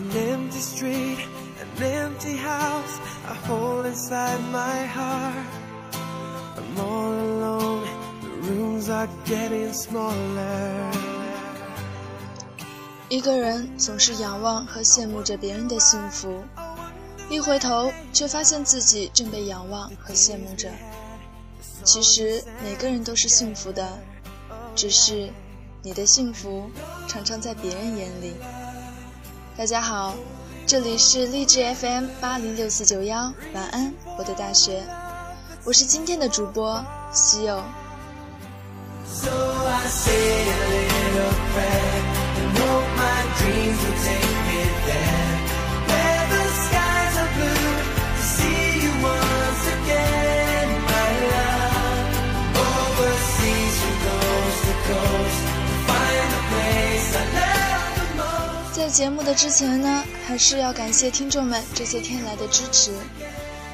An empty street, an empty house, a hole inside my heart. I'm all alone, the rooms are getting smaller. 一个人总是仰望和羡慕着别人的幸福，一回头却发现自己正被仰望和羡慕着。其实每个人都是幸福的，只是你的幸福常常在别人眼里。大家好，这里是励志 FM 八零六四九幺，晚安，我的大学，我是今天的主播西柚。So I say a little prayer and hope my dreams will take 节目的之前呢，还是要感谢听众们这些天来的支持，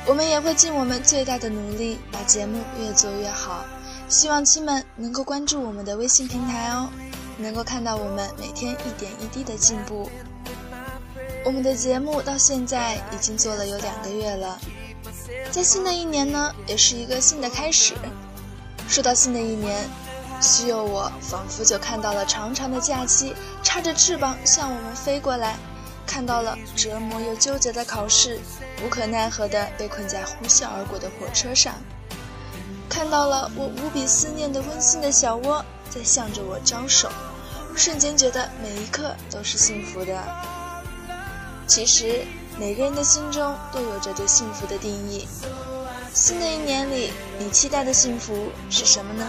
我们也会尽我们最大的努力，把节目越做越好。希望亲们能够关注我们的微信平台哦，能够看到我们每天一点一滴的进步。我们的节目到现在已经做了有两个月了，在新的一年呢，也是一个新的开始。说到新的一年，西柚我仿佛就看到了长长的假期插着翅膀向我们飞过来，看到了折磨又纠结的考试，无可奈何的被困在呼啸而过的火车上。看到了我无比思念的温馨的小窝在向着我招手，瞬间觉得每一刻都是幸福的。其实每个人的心中都有着对幸福的定义。新的一年里，你期待的幸福是什么呢？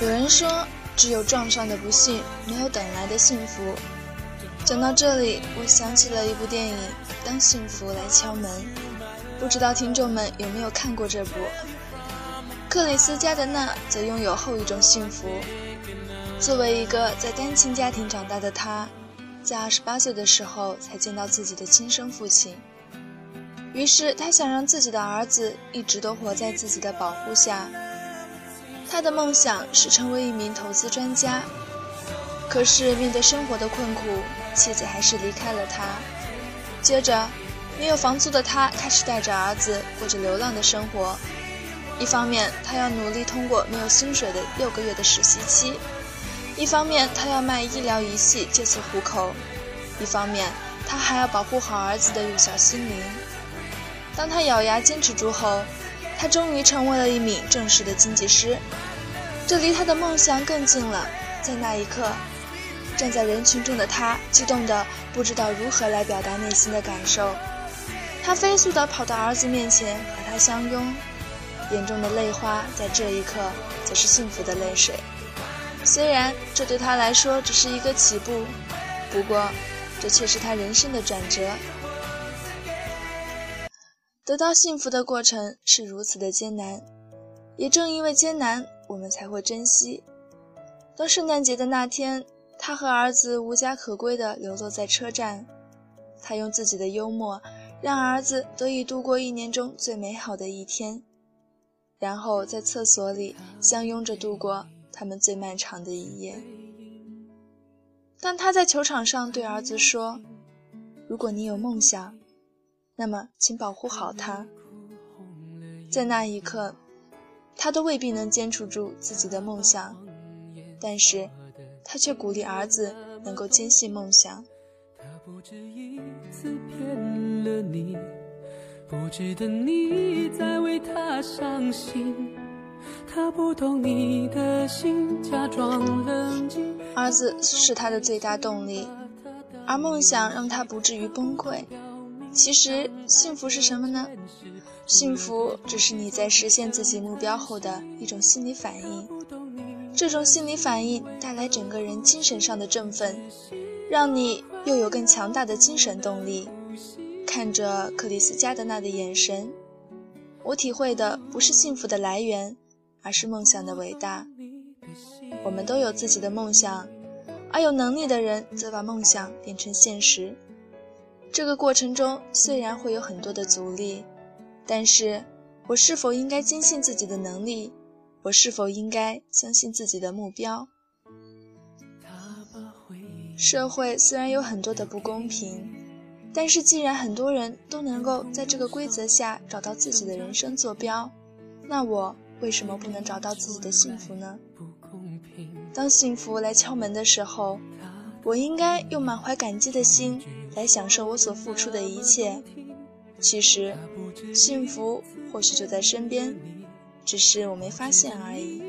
有人说，只有撞上的不幸，没有等来的幸福。讲到这里，我想起了一部电影《当幸福来敲门》，不知道听众们有没有看过这部？克里斯加德纳则拥有后一种幸福。作为一个在单亲家庭长大的他，在二十八岁的时候才见到自己的亲生父亲，于是他想让自己的儿子一直都活在自己的保护下。他的梦想是成为一名投资专家，可是面对生活的困苦，妻子还是离开了他。接着，没有房租的他开始带着儿子过着流浪的生活。一方面，他要努力通过没有薪水的六个月的实习期；一方面，他要卖医疗仪器借此糊口；一方面，他还要保护好儿子的幼小心灵。当他咬牙坚持住后，他终于成为了一名正式的经济师，这离他的梦想更近了。在那一刻，站在人群中的他激动得不知道如何来表达内心的感受。他飞速地跑到儿子面前和他相拥，眼中的泪花在这一刻则是幸福的泪水。虽然这对他来说只是一个起步，不过这却是他人生的转折。得到幸福的过程是如此的艰难，也正因为艰难，我们才会珍惜。当圣诞节的那天，他和儿子无家可归地流落在车站，他用自己的幽默让儿子得以度过一年中最美好的一天，然后在厕所里相拥着度过他们最漫长的一夜。当他在球场上对儿子说：“如果你有梦想，那么请保护好它。”在那一刻，他都未必能坚持住自己的梦想，但是他却鼓励儿子能够坚信梦想。他不止一次骗了你，不值得你再为他伤心。他不懂你的心，假装冷静。儿子是他的最大动力，而梦想让他不至于崩溃。其实，幸福是什么呢？幸福只是你在实现自己目标后的一种心理反应。这种心理反应带来整个人精神上的振奋，让你又有更强大的精神动力。看着克里斯加德纳的眼神，我体会的不是幸福的来源，而是梦想的伟大。我们都有自己的梦想，而有能力的人则把梦想变成现实。这个过程中虽然会有很多的阻力，但是我是否应该坚信自己的能力？我是否应该相信自己的目标？社会虽然有很多的不公平，但是既然很多人都能够在这个规则下找到自己的人生坐标，那我为什么不能找到自己的幸福呢？当幸福来敲门的时候，我应该用满怀感激的心来享受我所付出的一切。其实，幸福或许就在身边，只是我没发现而已。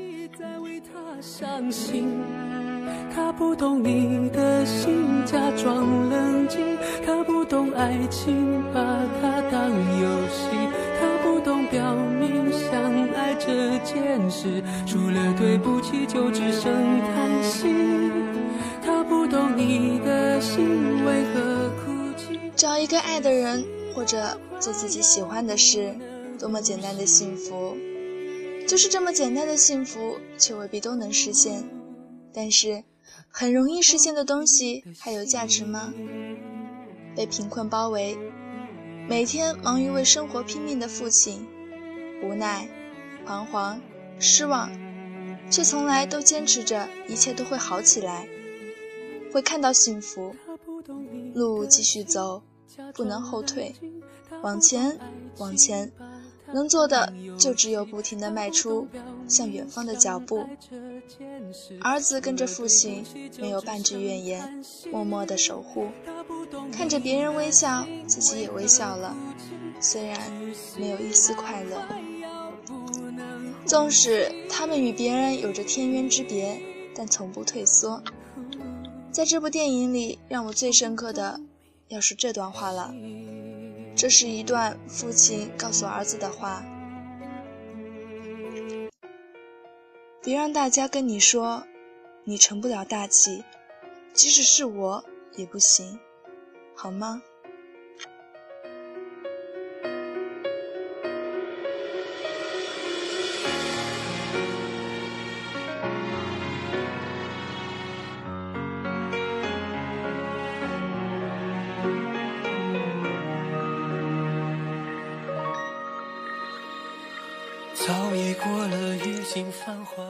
他不懂你的心，假装冷静；他不懂爱情，把它当游戏；他不懂表明相爱这件事，除了对不起就只剩叹息。他不懂你的心为何哭泣。找一个爱的人，或者做自己喜欢的事，多么简单的幸福！就是这么简单的幸福，却未必都能实现。但是，很容易实现的东西，还有价值吗？被贫困包围，每天忙于为生活拼命的父亲，无奈、彷徨、失望，却从来都坚持着一切都会好起来，会看到幸福。路继续走，不能后退，往前，往前。能做的就只有不停地迈出向远方的脚步。儿子跟着父亲，没有半句怨言，默默的守护，看着别人微笑，自己也微笑了。虽然没有一丝快乐，纵使他们与别人有着天渊之别，但从不退缩。在这部电影里，让我最深刻的，要是这段话了。这是一段父亲告诉儿子的话：“别让大家跟你说，你成不了大器，即使是我也不行，好吗？”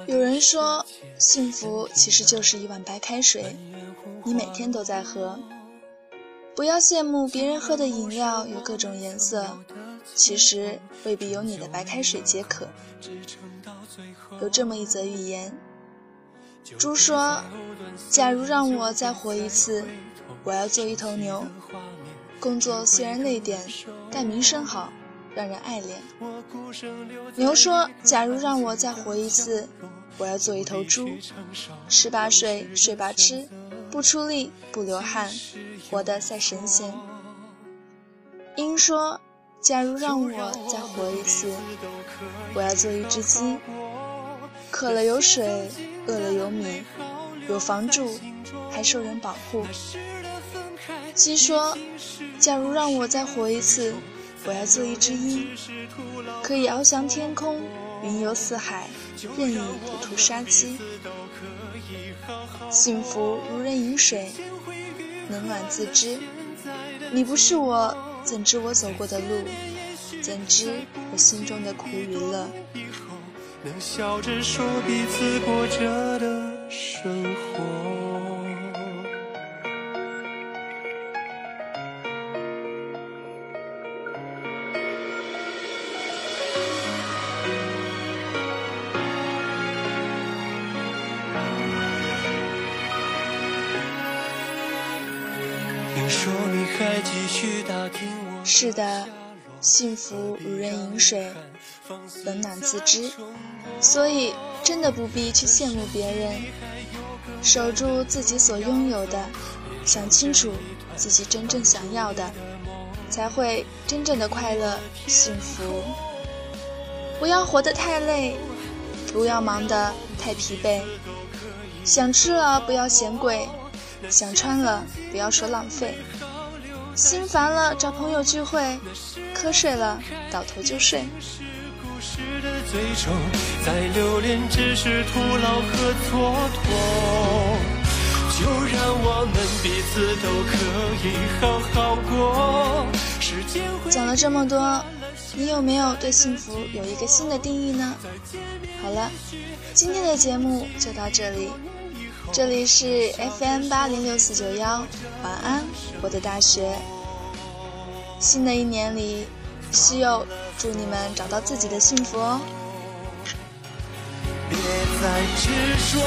有人说，幸福其实就是一碗白开水，你每天都在喝。不要羡慕别人喝的饮料有各种颜色，其实未必有你的白开水解渴。有这么一则寓言：猪说，假如让我再活一次，我要做一头牛。工作虽然累点，但名声好。让人爱恋。牛说：“假如让我再活一次，我要做一头猪，吃吧睡，睡吧吃，不出力，不流汗，活得赛神仙。”鹰说：“假如让我再活一次，我要做一只鸡，渴了有水，饿了有米，有房住，还受人保护。”鸡说：“假如让我再活一次。”我要做一只鹰，可以翱翔天空，云游四海，任意吐吐杀机。幸福如人饮水，冷暖自知。你不是我，怎知我走过的路？怎知我心中的苦与乐？能笑着说彼此过着的生活。是的，幸福如人饮水，冷暖自知。所以，真的不必去羡慕别人，守住自己所拥有的，想清楚自己真正想要的，才会真正的快乐幸福。不要活得太累，不要忙得太疲惫。想吃了不要嫌贵，想穿了不要说浪费。心烦了找朋友聚会，瞌睡了倒头就睡。在留恋只是徒劳和蹉跎。就让我们彼此都可以好好过。时间会讲了这么多，你有没有对幸福有一个新的定义呢？好了，今天的节目就到这里。这里是 FM 八零六四九幺，晚安，我的大学。新的一年里，西柚祝你们找到自己的幸福哦。别再执着。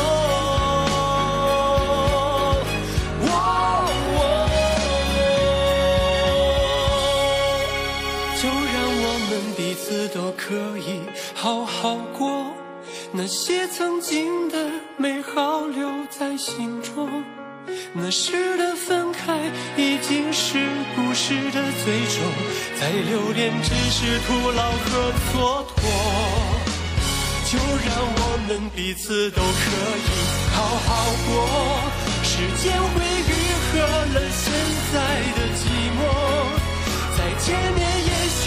就让我们彼此都可以好好过，那些曾经的美好留在心中。那时的分开已经是故事的最终，再留恋只是徒劳和蹉跎。就让我们彼此都可以好好过，时间会愈合了现在的寂寞。再见面，也许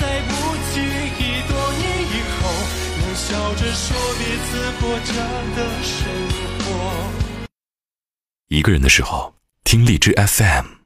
再不，笑着说彼此过着的生活。一个人的时候，听荔枝 FM。